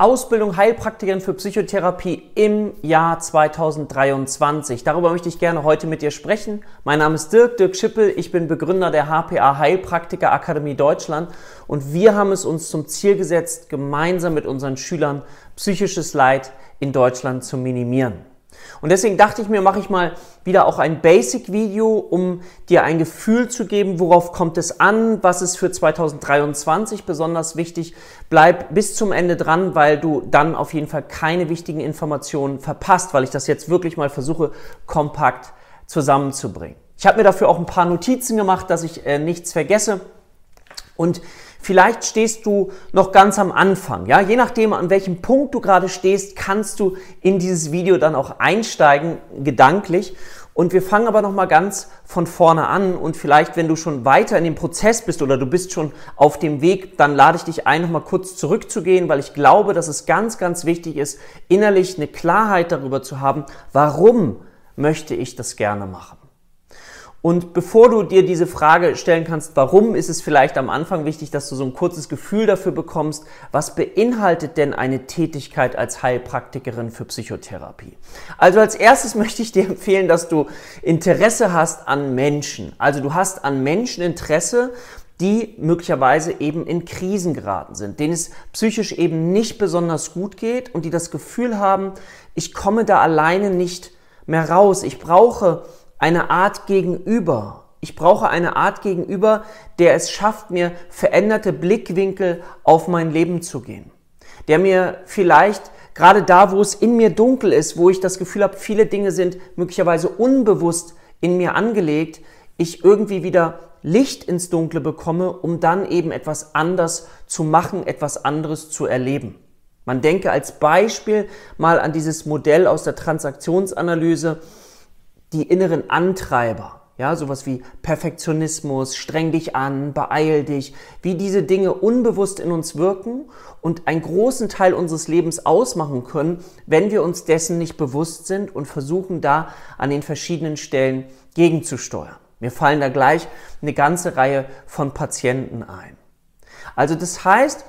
Ausbildung Heilpraktikerin für Psychotherapie im Jahr 2023. Darüber möchte ich gerne heute mit dir sprechen. Mein Name ist Dirk, Dirk Schippel. Ich bin Begründer der HPA Heilpraktiker Akademie Deutschland und wir haben es uns zum Ziel gesetzt, gemeinsam mit unseren Schülern psychisches Leid in Deutschland zu minimieren. Und deswegen dachte ich mir, mache ich mal wieder auch ein Basic-Video, um dir ein Gefühl zu geben, worauf kommt es an, was ist für 2023 besonders wichtig. Bleib bis zum Ende dran, weil du dann auf jeden Fall keine wichtigen Informationen verpasst, weil ich das jetzt wirklich mal versuche, kompakt zusammenzubringen. Ich habe mir dafür auch ein paar Notizen gemacht, dass ich äh, nichts vergesse. Und Vielleicht stehst du noch ganz am Anfang. Ja, je nachdem, an welchem Punkt du gerade stehst, kannst du in dieses Video dann auch einsteigen, gedanklich. Und wir fangen aber noch mal ganz von vorne an und vielleicht, wenn du schon weiter in dem Prozess bist oder du bist schon auf dem Weg, dann lade ich dich ein, noch mal kurz zurückzugehen, weil ich glaube, dass es ganz, ganz wichtig ist, innerlich eine Klarheit darüber zu haben, warum möchte ich das gerne machen. Und bevor du dir diese Frage stellen kannst, warum, ist es vielleicht am Anfang wichtig, dass du so ein kurzes Gefühl dafür bekommst, was beinhaltet denn eine Tätigkeit als Heilpraktikerin für Psychotherapie? Also als erstes möchte ich dir empfehlen, dass du Interesse hast an Menschen. Also du hast an Menschen Interesse, die möglicherweise eben in Krisen geraten sind, denen es psychisch eben nicht besonders gut geht und die das Gefühl haben, ich komme da alleine nicht mehr raus. Ich brauche eine Art Gegenüber. Ich brauche eine Art Gegenüber, der es schafft, mir veränderte Blickwinkel auf mein Leben zu gehen. Der mir vielleicht gerade da, wo es in mir dunkel ist, wo ich das Gefühl habe, viele Dinge sind möglicherweise unbewusst in mir angelegt, ich irgendwie wieder Licht ins Dunkle bekomme, um dann eben etwas anders zu machen, etwas anderes zu erleben. Man denke als Beispiel mal an dieses Modell aus der Transaktionsanalyse, die inneren Antreiber. Ja, sowas wie Perfektionismus, streng dich an, beeil dich, wie diese Dinge unbewusst in uns wirken und einen großen Teil unseres Lebens ausmachen können, wenn wir uns dessen nicht bewusst sind und versuchen da an den verschiedenen Stellen gegenzusteuern. Mir fallen da gleich eine ganze Reihe von Patienten ein. Also das heißt,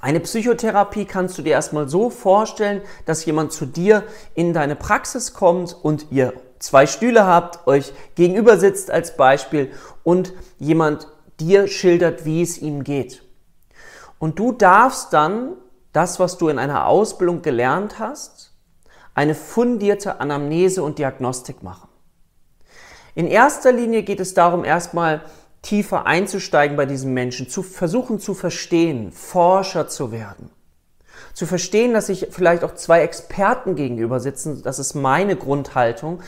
eine Psychotherapie kannst du dir erstmal so vorstellen, dass jemand zu dir in deine Praxis kommt und ihr zwei Stühle habt, euch gegenüber sitzt als Beispiel und jemand dir schildert, wie es ihm geht. Und du darfst dann das, was du in einer Ausbildung gelernt hast, eine fundierte Anamnese und Diagnostik machen. In erster Linie geht es darum, erstmal tiefer einzusteigen bei diesem Menschen, zu versuchen zu verstehen, Forscher zu werden. Zu verstehen, dass sich vielleicht auch zwei Experten gegenüber sitzen, das ist meine Grundhaltung,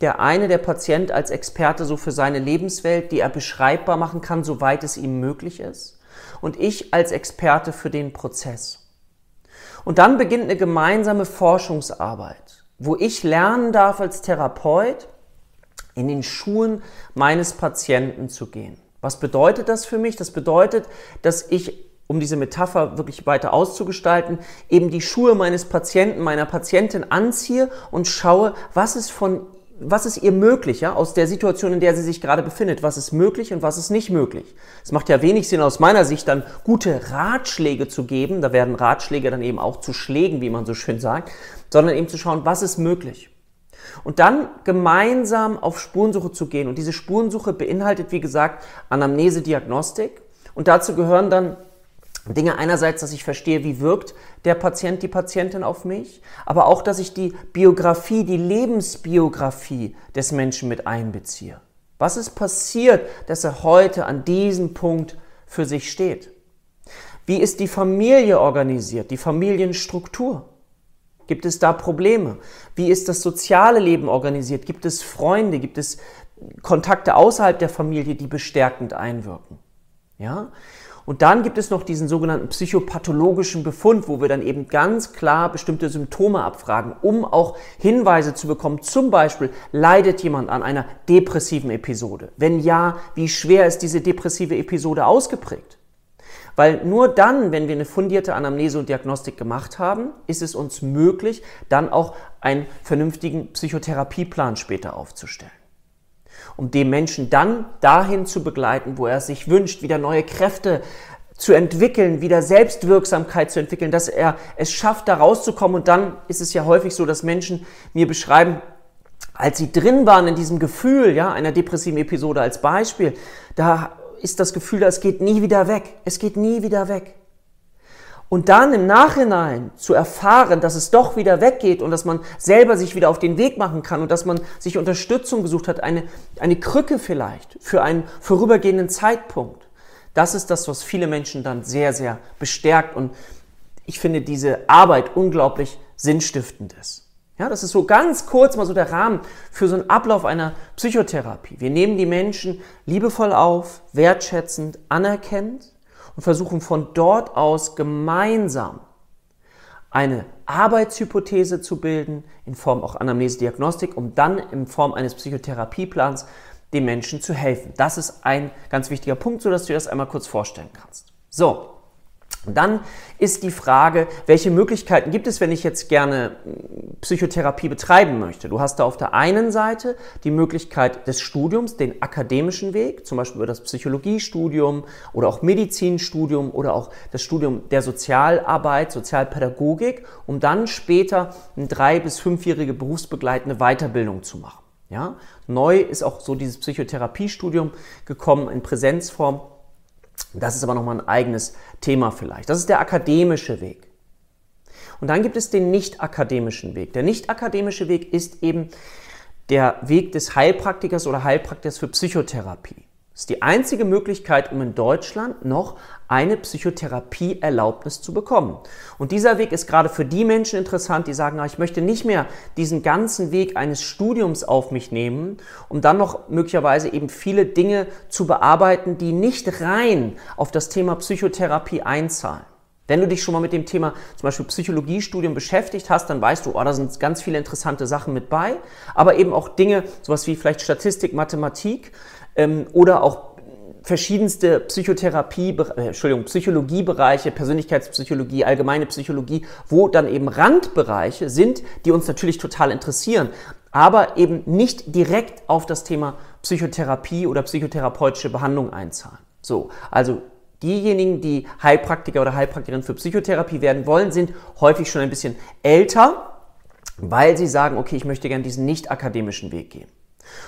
der eine, der Patient als Experte so für seine Lebenswelt, die er beschreibbar machen kann, soweit es ihm möglich ist. Und ich als Experte für den Prozess. Und dann beginnt eine gemeinsame Forschungsarbeit, wo ich lernen darf als Therapeut, in den Schuhen meines Patienten zu gehen. Was bedeutet das für mich? Das bedeutet, dass ich um diese Metapher wirklich weiter auszugestalten, eben die Schuhe meines Patienten, meiner Patientin anziehe und schaue, was ist von was ist ihr möglich, ja, aus der Situation, in der sie sich gerade befindet? Was ist möglich und was ist nicht möglich? Es macht ja wenig Sinn aus meiner Sicht, dann gute Ratschläge zu geben. Da werden Ratschläge dann eben auch zu Schlägen, wie man so schön sagt, sondern eben zu schauen, was ist möglich? Und dann gemeinsam auf Spurensuche zu gehen. Und diese Spurensuche beinhaltet, wie gesagt, Anamnese, Diagnostik. Und dazu gehören dann Dinge einerseits, dass ich verstehe, wie wirkt der Patient, die Patientin auf mich, aber auch, dass ich die Biografie, die Lebensbiografie des Menschen mit einbeziehe. Was ist passiert, dass er heute an diesem Punkt für sich steht? Wie ist die Familie organisiert, die Familienstruktur? Gibt es da Probleme? Wie ist das soziale Leben organisiert? Gibt es Freunde? Gibt es Kontakte außerhalb der Familie, die bestärkend einwirken? Ja? Und dann gibt es noch diesen sogenannten psychopathologischen Befund, wo wir dann eben ganz klar bestimmte Symptome abfragen, um auch Hinweise zu bekommen. Zum Beispiel, leidet jemand an einer depressiven Episode? Wenn ja, wie schwer ist diese depressive Episode ausgeprägt? Weil nur dann, wenn wir eine fundierte Anamnese und Diagnostik gemacht haben, ist es uns möglich, dann auch einen vernünftigen Psychotherapieplan später aufzustellen um den Menschen dann dahin zu begleiten, wo er sich wünscht, wieder neue Kräfte zu entwickeln, wieder Selbstwirksamkeit zu entwickeln, dass er es schafft, da rauszukommen. Und dann ist es ja häufig so, dass Menschen mir beschreiben, als sie drin waren in diesem Gefühl, ja, einer depressiven Episode als Beispiel, da ist das Gefühl, es geht nie wieder weg. Es geht nie wieder weg. Und dann im Nachhinein zu erfahren, dass es doch wieder weggeht und dass man selber sich wieder auf den Weg machen kann und dass man sich Unterstützung gesucht hat, eine, eine Krücke vielleicht für einen vorübergehenden Zeitpunkt. Das ist das, was viele Menschen dann sehr, sehr bestärkt und ich finde diese Arbeit unglaublich sinnstiftend ist. Ja, das ist so ganz kurz mal so der Rahmen für so einen Ablauf einer Psychotherapie. Wir nehmen die Menschen liebevoll auf, wertschätzend, anerkennend und versuchen von dort aus gemeinsam eine Arbeitshypothese zu bilden, in Form auch Anamnese-Diagnostik, um dann in Form eines Psychotherapieplans den Menschen zu helfen. Das ist ein ganz wichtiger Punkt, so dass du dir das einmal kurz vorstellen kannst. So, dann ist die Frage, welche Möglichkeiten gibt es, wenn ich jetzt gerne hm, Psychotherapie betreiben möchte? Du hast da auf der einen Seite die Möglichkeit des Studiums, den akademischen Weg, zum Beispiel über das Psychologiestudium oder auch Medizinstudium oder auch das Studium der Sozialarbeit, Sozialpädagogik, um dann später eine drei- bis fünfjährige berufsbegleitende Weiterbildung zu machen. Ja? Neu ist auch so dieses Psychotherapiestudium gekommen in Präsenzform das ist aber nochmal ein eigenes Thema vielleicht. Das ist der akademische Weg. Und dann gibt es den nicht akademischen Weg. Der nicht akademische Weg ist eben der Weg des Heilpraktikers oder Heilpraktikers für Psychotherapie. Das ist die einzige Möglichkeit, um in Deutschland noch eine Psychotherapieerlaubnis zu bekommen. Und dieser Weg ist gerade für die Menschen interessant, die sagen, ich möchte nicht mehr diesen ganzen Weg eines Studiums auf mich nehmen, um dann noch möglicherweise eben viele Dinge zu bearbeiten, die nicht rein auf das Thema Psychotherapie einzahlen. Wenn du dich schon mal mit dem Thema zum Beispiel Psychologiestudium beschäftigt hast, dann weißt du, oh, da sind ganz viele interessante Sachen mit bei, aber eben auch Dinge, sowas wie vielleicht Statistik, Mathematik, ähm, oder auch verschiedenste Psychotherapie, äh, Entschuldigung, Psychologiebereiche, Persönlichkeitspsychologie, allgemeine Psychologie, wo dann eben Randbereiche sind, die uns natürlich total interessieren, aber eben nicht direkt auf das Thema Psychotherapie oder psychotherapeutische Behandlung einzahlen. So, also diejenigen, die Heilpraktiker oder Heilpraktikerin für Psychotherapie werden wollen, sind häufig schon ein bisschen älter, weil sie sagen, okay, ich möchte gerne diesen nicht akademischen Weg gehen.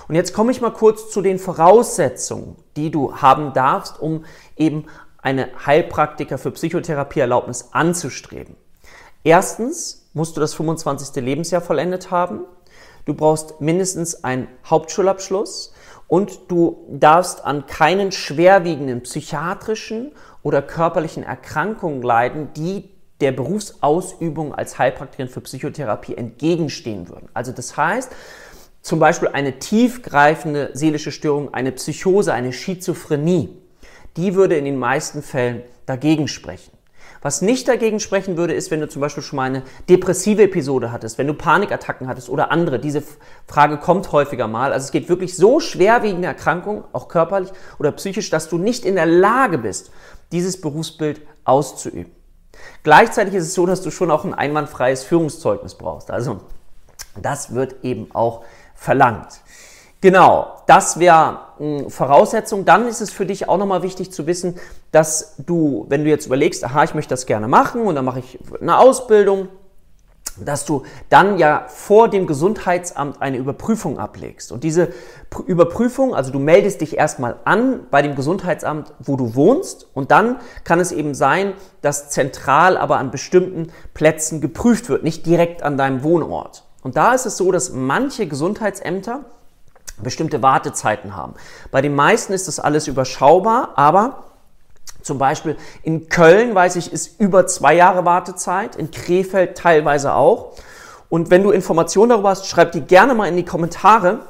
Und jetzt komme ich mal kurz zu den Voraussetzungen, die du haben darfst, um eben eine Heilpraktiker für Psychotherapieerlaubnis anzustreben. Erstens musst du das 25. Lebensjahr vollendet haben. Du brauchst mindestens einen Hauptschulabschluss und du darfst an keinen schwerwiegenden psychiatrischen oder körperlichen Erkrankungen leiden, die der Berufsausübung als Heilpraktikerin für Psychotherapie entgegenstehen würden. Also das heißt, zum Beispiel eine tiefgreifende seelische Störung, eine Psychose, eine Schizophrenie, die würde in den meisten Fällen dagegen sprechen. Was nicht dagegen sprechen würde, ist, wenn du zum Beispiel schon mal eine depressive Episode hattest, wenn du Panikattacken hattest oder andere. Diese Frage kommt häufiger mal. Also es geht wirklich so schwerwiegende Erkrankungen, auch körperlich oder psychisch, dass du nicht in der Lage bist, dieses Berufsbild auszuüben. Gleichzeitig ist es so, dass du schon auch ein einwandfreies Führungszeugnis brauchst. Also das wird eben auch verlangt. Genau, das wäre hm, Voraussetzung. Dann ist es für dich auch nochmal wichtig zu wissen, dass du, wenn du jetzt überlegst, aha, ich möchte das gerne machen und dann mache ich eine Ausbildung, dass du dann ja vor dem Gesundheitsamt eine Überprüfung ablegst. Und diese Überprüfung, also du meldest dich erstmal an bei dem Gesundheitsamt, wo du wohnst, und dann kann es eben sein, dass zentral aber an bestimmten Plätzen geprüft wird, nicht direkt an deinem Wohnort. Und da ist es so, dass manche Gesundheitsämter bestimmte Wartezeiten haben. Bei den meisten ist das alles überschaubar, aber zum Beispiel in Köln, weiß ich, ist über zwei Jahre Wartezeit, in Krefeld teilweise auch. Und wenn du Informationen darüber hast, schreib die gerne mal in die Kommentare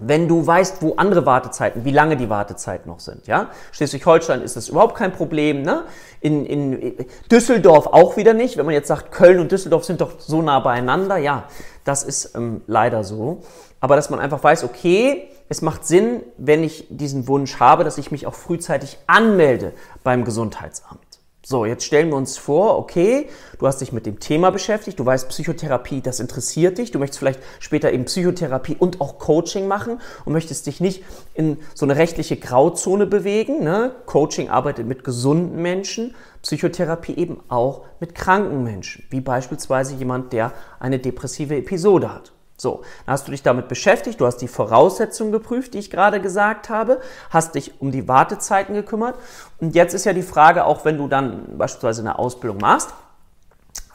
wenn du weißt, wo andere Wartezeiten, wie lange die Wartezeiten noch sind. Ja? Schleswig-Holstein ist das überhaupt kein Problem. Ne? In, in Düsseldorf auch wieder nicht. Wenn man jetzt sagt, Köln und Düsseldorf sind doch so nah beieinander, ja, das ist ähm, leider so. Aber dass man einfach weiß, okay, es macht Sinn, wenn ich diesen Wunsch habe, dass ich mich auch frühzeitig anmelde beim Gesundheitsamt. So, jetzt stellen wir uns vor, okay, du hast dich mit dem Thema beschäftigt, du weißt Psychotherapie, das interessiert dich, du möchtest vielleicht später eben Psychotherapie und auch Coaching machen und möchtest dich nicht in so eine rechtliche Grauzone bewegen. Ne? Coaching arbeitet mit gesunden Menschen, Psychotherapie eben auch mit kranken Menschen, wie beispielsweise jemand, der eine depressive Episode hat. So, dann hast du dich damit beschäftigt, du hast die Voraussetzungen geprüft, die ich gerade gesagt habe, hast dich um die Wartezeiten gekümmert. Und jetzt ist ja die Frage, auch wenn du dann beispielsweise eine Ausbildung machst,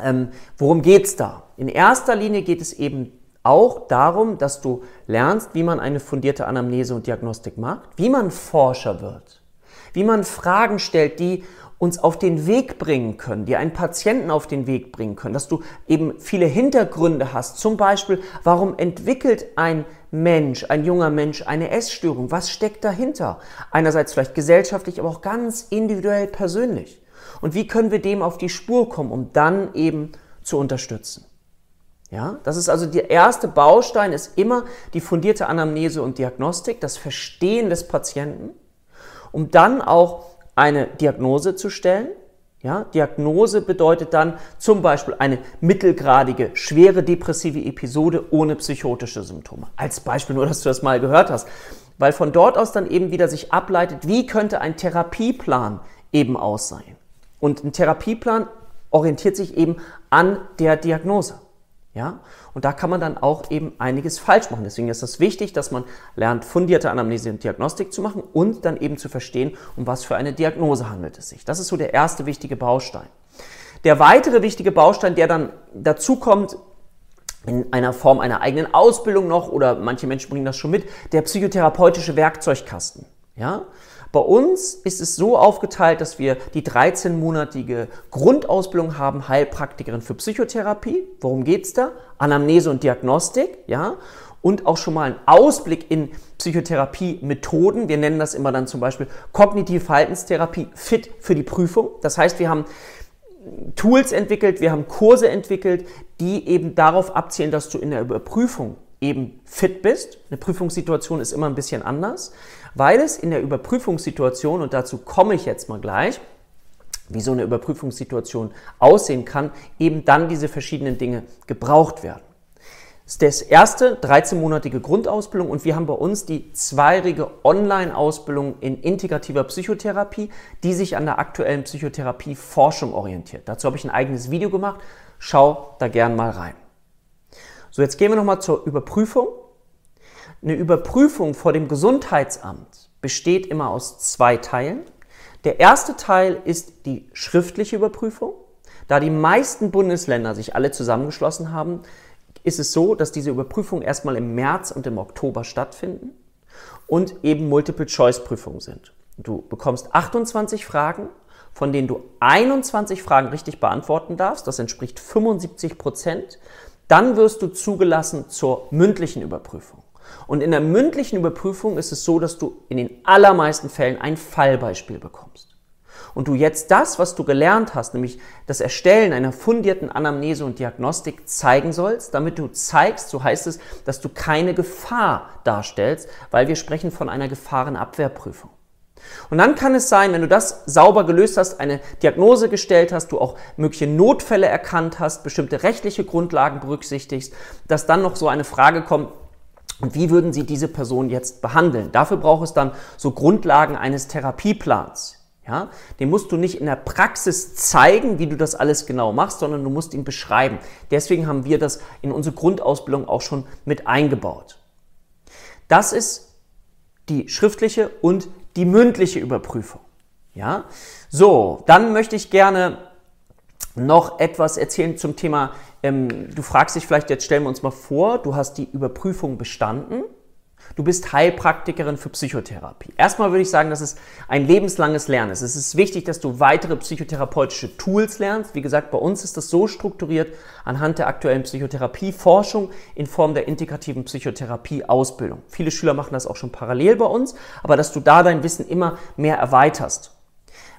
ähm, worum geht's da? In erster Linie geht es eben auch darum, dass du lernst, wie man eine fundierte Anamnese und Diagnostik macht, wie man Forscher wird, wie man Fragen stellt, die uns auf den Weg bringen können, die einen Patienten auf den Weg bringen können, dass du eben viele Hintergründe hast. Zum Beispiel, warum entwickelt ein Mensch, ein junger Mensch eine Essstörung? Was steckt dahinter? Einerseits vielleicht gesellschaftlich, aber auch ganz individuell persönlich. Und wie können wir dem auf die Spur kommen, um dann eben zu unterstützen? Ja, das ist also der erste Baustein, ist immer die fundierte Anamnese und Diagnostik, das Verstehen des Patienten, um dann auch eine Diagnose zu stellen. Ja, Diagnose bedeutet dann zum Beispiel eine mittelgradige, schwere depressive Episode ohne psychotische Symptome. Als Beispiel nur, dass du das mal gehört hast. Weil von dort aus dann eben wieder sich ableitet, wie könnte ein Therapieplan eben aussehen. Und ein Therapieplan orientiert sich eben an der Diagnose. Ja? Und da kann man dann auch eben einiges falsch machen. Deswegen ist es wichtig, dass man lernt, fundierte Anamnese und Diagnostik zu machen und dann eben zu verstehen, um was für eine Diagnose handelt es sich. Das ist so der erste wichtige Baustein. Der weitere wichtige Baustein, der dann dazu kommt, in einer Form einer eigenen Ausbildung noch, oder manche Menschen bringen das schon mit, der psychotherapeutische Werkzeugkasten. Ja? Bei uns ist es so aufgeteilt, dass wir die 13-monatige Grundausbildung haben, Heilpraktikerin für Psychotherapie. Worum geht's da? Anamnese und Diagnostik, ja. Und auch schon mal einen Ausblick in Psychotherapie-Methoden. Wir nennen das immer dann zum Beispiel Kognitive Verhaltenstherapie fit für die Prüfung. Das heißt, wir haben Tools entwickelt, wir haben Kurse entwickelt, die eben darauf abzielen, dass du in der Überprüfung eben fit bist. Eine Prüfungssituation ist immer ein bisschen anders weil es in der Überprüfungssituation, und dazu komme ich jetzt mal gleich, wie so eine Überprüfungssituation aussehen kann, eben dann diese verschiedenen Dinge gebraucht werden. Das ist das erste 13-monatige Grundausbildung und wir haben bei uns die zweijährige Online-Ausbildung in integrativer Psychotherapie, die sich an der aktuellen Psychotherapie-Forschung orientiert. Dazu habe ich ein eigenes Video gemacht. Schau da gern mal rein. So, jetzt gehen wir nochmal zur Überprüfung. Eine Überprüfung vor dem Gesundheitsamt besteht immer aus zwei Teilen. Der erste Teil ist die schriftliche Überprüfung. Da die meisten Bundesländer sich alle zusammengeschlossen haben, ist es so, dass diese Überprüfungen erstmal im März und im Oktober stattfinden und eben Multiple-Choice-Prüfungen sind. Du bekommst 28 Fragen, von denen du 21 Fragen richtig beantworten darfst. Das entspricht 75 Prozent. Dann wirst du zugelassen zur mündlichen Überprüfung. Und in der mündlichen Überprüfung ist es so, dass du in den allermeisten Fällen ein Fallbeispiel bekommst. Und du jetzt das, was du gelernt hast, nämlich das Erstellen einer fundierten Anamnese und Diagnostik zeigen sollst, damit du zeigst, so heißt es, dass du keine Gefahr darstellst, weil wir sprechen von einer Gefahrenabwehrprüfung. Und dann kann es sein, wenn du das sauber gelöst hast, eine Diagnose gestellt hast, du auch mögliche Notfälle erkannt hast, bestimmte rechtliche Grundlagen berücksichtigst, dass dann noch so eine Frage kommt, wie würden Sie diese Person jetzt behandeln? Dafür braucht es dann so Grundlagen eines Therapieplans. Ja, den musst du nicht in der Praxis zeigen, wie du das alles genau machst, sondern du musst ihn beschreiben. Deswegen haben wir das in unsere Grundausbildung auch schon mit eingebaut. Das ist die schriftliche und die mündliche Überprüfung. Ja, so, dann möchte ich gerne noch etwas erzählen zum Thema ähm, du fragst dich vielleicht, jetzt stellen wir uns mal vor, du hast die Überprüfung bestanden. Du bist Heilpraktikerin für Psychotherapie. Erstmal würde ich sagen, dass es ein lebenslanges Lernen ist. Es ist wichtig, dass du weitere psychotherapeutische Tools lernst. Wie gesagt, bei uns ist das so strukturiert anhand der aktuellen Psychotherapieforschung in Form der integrativen Psychotherapie-Ausbildung. Viele Schüler machen das auch schon parallel bei uns, aber dass du da dein Wissen immer mehr erweiterst.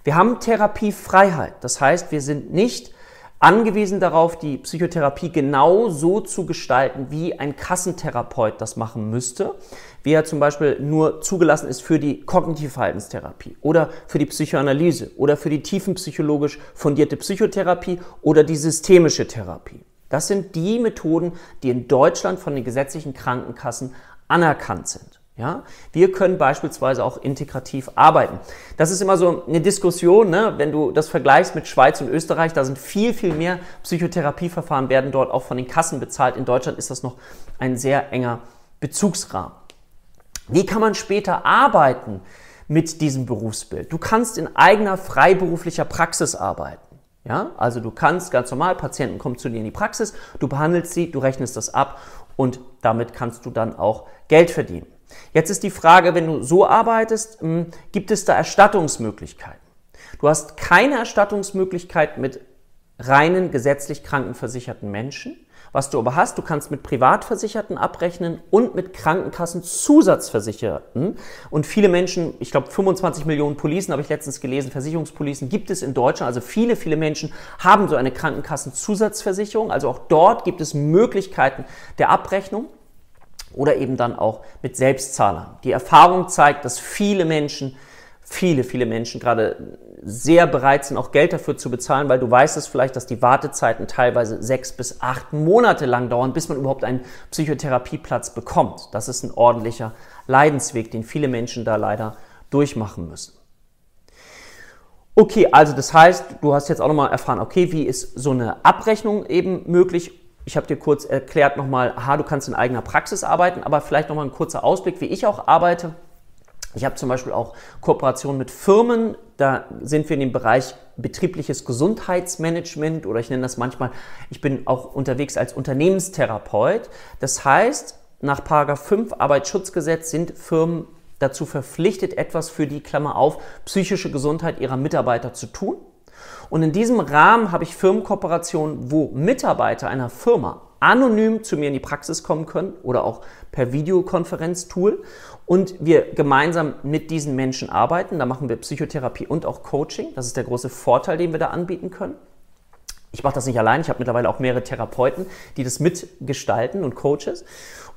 Wir haben Therapiefreiheit. Das heißt, wir sind nicht angewiesen darauf, die Psychotherapie genau so zu gestalten, wie ein Kassentherapeut das machen müsste, wie er zum Beispiel nur zugelassen ist für die kognitive Verhaltenstherapie oder für die Psychoanalyse oder für die tiefenpsychologisch fundierte Psychotherapie oder die systemische Therapie. Das sind die Methoden, die in Deutschland von den gesetzlichen Krankenkassen anerkannt sind. Ja, wir können beispielsweise auch integrativ arbeiten. Das ist immer so eine Diskussion, ne? wenn du das vergleichst mit Schweiz und Österreich, da sind viel, viel mehr Psychotherapieverfahren, werden dort auch von den Kassen bezahlt. In Deutschland ist das noch ein sehr enger Bezugsrahmen. Wie kann man später arbeiten mit diesem Berufsbild? Du kannst in eigener freiberuflicher Praxis arbeiten. Ja, also du kannst ganz normal, Patienten kommen zu dir in die Praxis, du behandelst sie, du rechnest das ab und damit kannst du dann auch Geld verdienen. Jetzt ist die Frage, wenn du so arbeitest, hm, gibt es da Erstattungsmöglichkeiten? Du hast keine Erstattungsmöglichkeit mit reinen gesetzlich krankenversicherten Menschen. Was du aber hast, du kannst mit Privatversicherten abrechnen und mit Krankenkassenzusatzversicherten. Und viele Menschen, ich glaube 25 Millionen Policen habe ich letztens gelesen, Versicherungspolicen gibt es in Deutschland. Also viele, viele Menschen haben so eine Krankenkassenzusatzversicherung. Also auch dort gibt es Möglichkeiten der Abrechnung oder eben dann auch mit Selbstzahlern. Die Erfahrung zeigt, dass viele Menschen, viele, viele Menschen gerade sehr bereit sind, auch Geld dafür zu bezahlen, weil du weißt es vielleicht, dass die Wartezeiten teilweise sechs bis acht Monate lang dauern, bis man überhaupt einen Psychotherapieplatz bekommt. Das ist ein ordentlicher Leidensweg, den viele Menschen da leider durchmachen müssen. Okay, also das heißt, du hast jetzt auch nochmal erfahren, okay, wie ist so eine Abrechnung eben möglich ich habe dir kurz erklärt nochmal, aha, du kannst in eigener Praxis arbeiten, aber vielleicht nochmal ein kurzer Ausblick, wie ich auch arbeite. Ich habe zum Beispiel auch Kooperationen mit Firmen, da sind wir in dem Bereich betriebliches Gesundheitsmanagement oder ich nenne das manchmal, ich bin auch unterwegs als Unternehmenstherapeut. Das heißt, nach 5 Arbeitsschutzgesetz sind Firmen dazu verpflichtet, etwas für die Klammer auf psychische Gesundheit ihrer Mitarbeiter zu tun. Und in diesem Rahmen habe ich Firmenkooperationen, wo Mitarbeiter einer Firma anonym zu mir in die Praxis kommen können oder auch per Videokonferenztool und wir gemeinsam mit diesen Menschen arbeiten. Da machen wir Psychotherapie und auch Coaching. Das ist der große Vorteil, den wir da anbieten können. Ich mache das nicht allein, ich habe mittlerweile auch mehrere Therapeuten, die das mitgestalten und Coaches.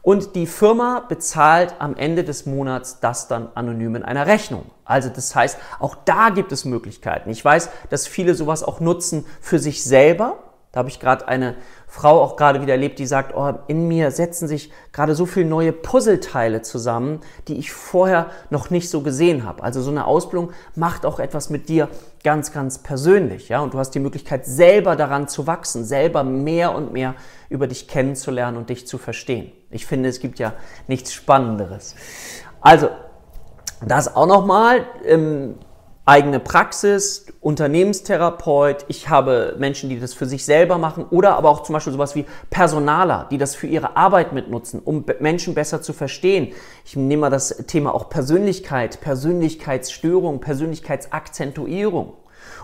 Und die Firma bezahlt am Ende des Monats das dann anonym in einer Rechnung. Also das heißt, auch da gibt es Möglichkeiten. Ich weiß, dass viele sowas auch nutzen für sich selber. Da habe ich gerade eine Frau auch gerade wieder erlebt, die sagt, oh, in mir setzen sich gerade so viele neue Puzzleteile zusammen, die ich vorher noch nicht so gesehen habe. Also so eine Ausbildung macht auch etwas mit dir ganz, ganz persönlich, ja. Und du hast die Möglichkeit, selber daran zu wachsen, selber mehr und mehr über dich kennenzulernen und dich zu verstehen. Ich finde, es gibt ja nichts Spannenderes. Also, das auch nochmal. Ähm, eigene Praxis, Unternehmenstherapeut, ich habe Menschen, die das für sich selber machen oder aber auch zum Beispiel sowas wie Personaler, die das für ihre Arbeit mitnutzen, um Menschen besser zu verstehen. Ich nehme mal das Thema auch Persönlichkeit, Persönlichkeitsstörung, Persönlichkeitsakzentuierung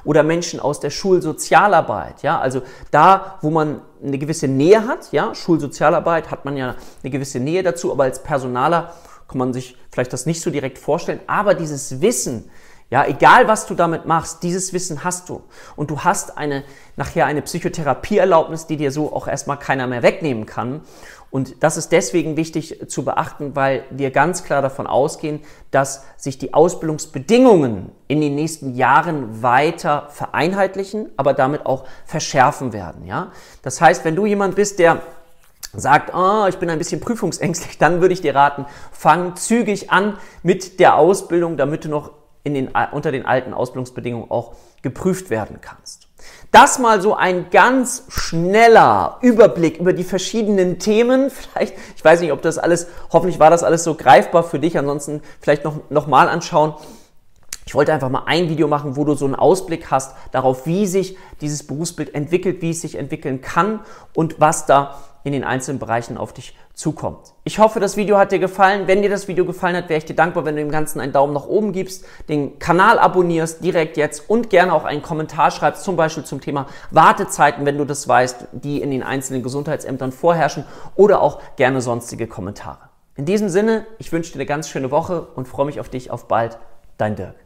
oder Menschen aus der Schulsozialarbeit, ja, also da, wo man eine gewisse Nähe hat, ja, Schulsozialarbeit hat man ja eine gewisse Nähe dazu, aber als Personaler kann man sich vielleicht das nicht so direkt vorstellen, aber dieses Wissen, ja, egal was du damit machst, dieses Wissen hast du. Und du hast eine, nachher eine Psychotherapieerlaubnis, die dir so auch erstmal keiner mehr wegnehmen kann. Und das ist deswegen wichtig zu beachten, weil wir ganz klar davon ausgehen, dass sich die Ausbildungsbedingungen in den nächsten Jahren weiter vereinheitlichen, aber damit auch verschärfen werden. Ja? Das heißt, wenn du jemand bist, der sagt, oh, ich bin ein bisschen prüfungsängstlich, dann würde ich dir raten, fang zügig an mit der Ausbildung, damit du noch den, unter den alten Ausbildungsbedingungen auch geprüft werden kannst. Das mal so ein ganz schneller Überblick über die verschiedenen Themen. Vielleicht, ich weiß nicht, ob das alles, hoffentlich war das alles so greifbar für dich. Ansonsten vielleicht noch, noch mal anschauen. Ich wollte einfach mal ein Video machen, wo du so einen Ausblick hast darauf, wie sich dieses Berufsbild entwickelt, wie es sich entwickeln kann und was da in den einzelnen Bereichen auf dich zukommt. Ich hoffe, das Video hat dir gefallen. Wenn dir das Video gefallen hat, wäre ich dir dankbar, wenn du dem Ganzen einen Daumen nach oben gibst, den Kanal abonnierst direkt jetzt und gerne auch einen Kommentar schreibst, zum Beispiel zum Thema Wartezeiten, wenn du das weißt, die in den einzelnen Gesundheitsämtern vorherrschen oder auch gerne sonstige Kommentare. In diesem Sinne, ich wünsche dir eine ganz schöne Woche und freue mich auf dich auf bald. Dein Dirk.